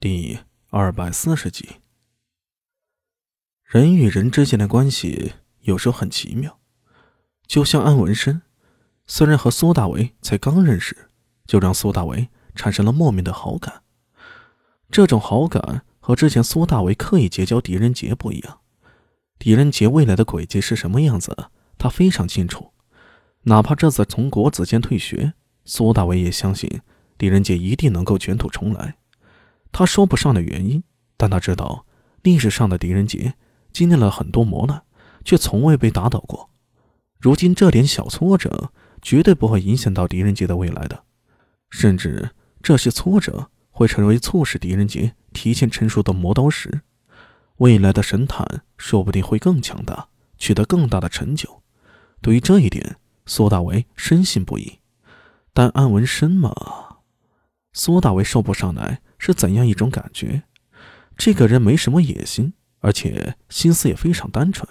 第二百四十集，人与人之间的关系有时候很奇妙，就像安文生，虽然和苏大为才刚认识，就让苏大为产生了莫名的好感。这种好感和之前苏大为刻意结交狄仁杰不一样，狄仁杰未来的轨迹是什么样子，他非常清楚。哪怕这次从国子监退学，苏大为也相信狄仁杰一定能够卷土重来。他说不上的原因，但他知道历史上的狄仁杰经历了很多磨难，却从未被打倒过。如今这点小挫折绝对不会影响到狄仁杰的未来的，甚至这些挫折会成为促使狄仁杰提前成熟的磨刀石。未来的神坛说不定会更强大，取得更大的成就。对于这一点，苏大为深信不疑。但安文生嘛，苏大为说不上来。是怎样一种感觉？这个人没什么野心，而且心思也非常单纯。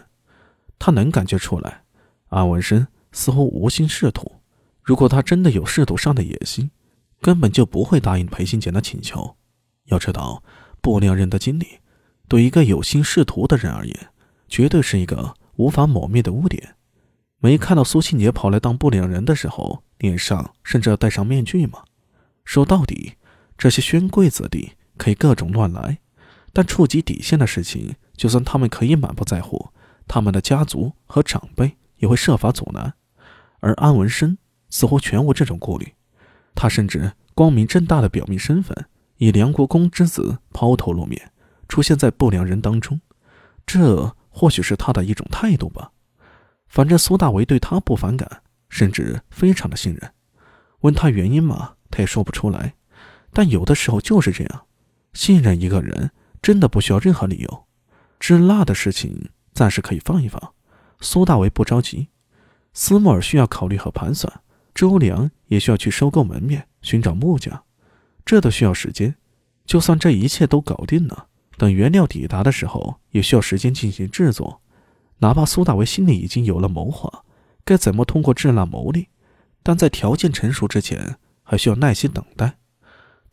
他能感觉出来，安文生似乎无心仕途。如果他真的有仕途上的野心，根本就不会答应裴新杰的请求。要知道，不良人的经历，对一个有心仕途的人而言，绝对是一个无法抹灭的污点。没看到苏庆杰跑来当不良人的时候，脸上甚至要戴上面具吗？说到底。这些宣贵子弟可以各种乱来，但触及底线的事情，就算他们可以满不在乎，他们的家族和长辈也会设法阻拦。而安文生似乎全无这种顾虑，他甚至光明正大的表明身份，以梁国公之子抛头露面，出现在不良人当中。这或许是他的一种态度吧。反正苏大为对他不反感，甚至非常的信任。问他原因嘛，他也说不出来。但有的时候就是这样，信任一个人真的不需要任何理由。制蜡的事情暂时可以放一放，苏大为不着急。斯莫尔需要考虑和盘算，周良也需要去收购门面，寻找木匠，这都需要时间。就算这一切都搞定了，等原料抵达的时候，也需要时间进行制作。哪怕苏大为心里已经有了谋划，该怎么通过制蜡牟利，但在条件成熟之前，还需要耐心等待。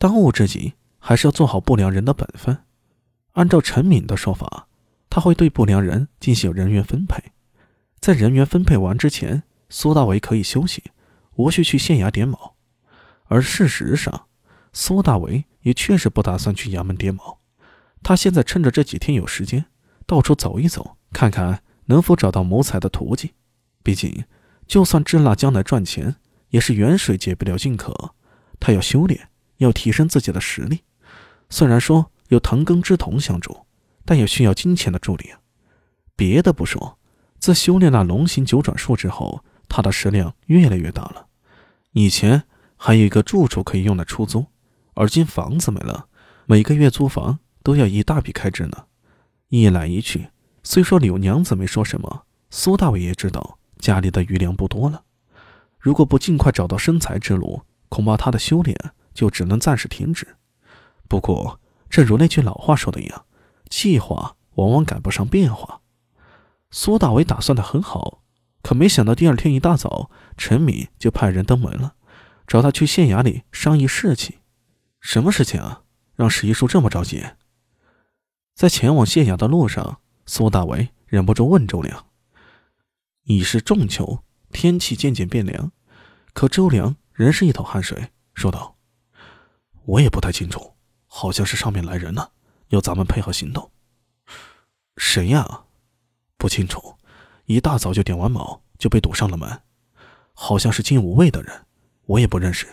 当务之急还是要做好不良人的本分。按照陈敏的说法，他会对不良人进行人员分配。在人员分配完之前，苏大为可以休息，无需去县衙点卯。而事实上，苏大为也确实不打算去衙门点卯。他现在趁着这几天有时间，到处走一走，看看能否找到谋财的途径。毕竟，就算支那将来赚钱，也是远水解不了近渴。他要修炼。要提升自己的实力，虽然说有藤根之瞳相助，但也需要金钱的助力啊。别的不说，自修炼那龙形九转术之后，他的食量越来越大了。以前还有一个住处可以用来出租，而今房子没了，每个月租房都要一大笔开支呢。一来一去，虽说柳娘子没说什么，苏大伟也知道家里的余粮不多了。如果不尽快找到生财之路，恐怕他的修炼。就只能暂时停止。不过，正如那句老话说的一样，计划往往赶不上变化。苏大伟打算的很好，可没想到第二天一大早，陈敏就派人登门了，找他去县衙里商议事情。什么事情啊？让史一叔这么着急？在前往县衙的路上，苏大伟忍不住问周良：“已是仲秋，天气渐渐变凉，可周良仍是一头汗水，说道。”我也不太清楚，好像是上面来人了，要咱们配合行动。谁呀？不清楚。一大早就点完卯，就被堵上了门。好像是金无畏的人，我也不认识。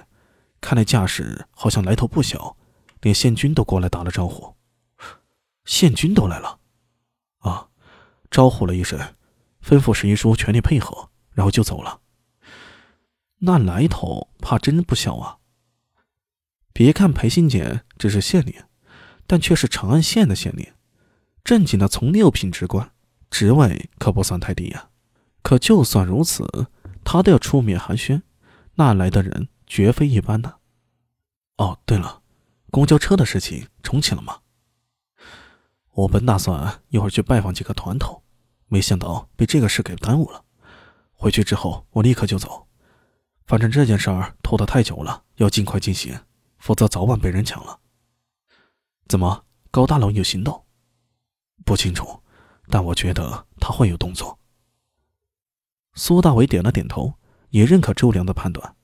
看那架势，好像来头不小，连县军都过来打了招呼。县军都来了？啊，招呼了一声，吩咐史一书全力配合，然后就走了。那来头怕真不小啊。别看裴新简只是县令，但却是长安县的县令，正经的从六品职官，职位可不算太低呀。可就算如此，他都要出面寒暄，那来的人绝非一般的。哦，对了，公交车的事情重启了吗？我本打算一会儿去拜访几个团头，没想到被这个事给耽误了。回去之后我立刻就走，反正这件事拖得太久了，要尽快进行。否则早晚被人抢了。怎么，高大龙有行动？不清楚，但我觉得他会有动作。苏大伟点了点头，也认可周良的判断。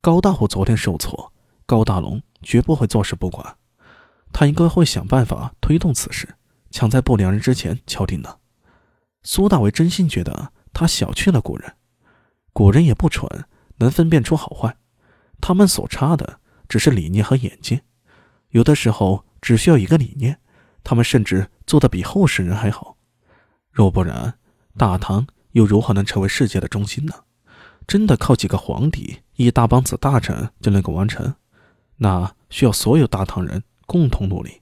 高大虎昨天受挫，高大龙绝不会坐视不管，他应该会想办法推动此事，抢在不良人之前敲定的。苏大伟真心觉得他小觑了古人，古人也不蠢，能分辨出好坏。他们所差的只是理念和眼界，有的时候只需要一个理念，他们甚至做的比后世人还好。若不然，大唐又如何能成为世界的中心呢？真的靠几个皇帝、一大帮子大臣就能够完成？那需要所有大唐人共同努力。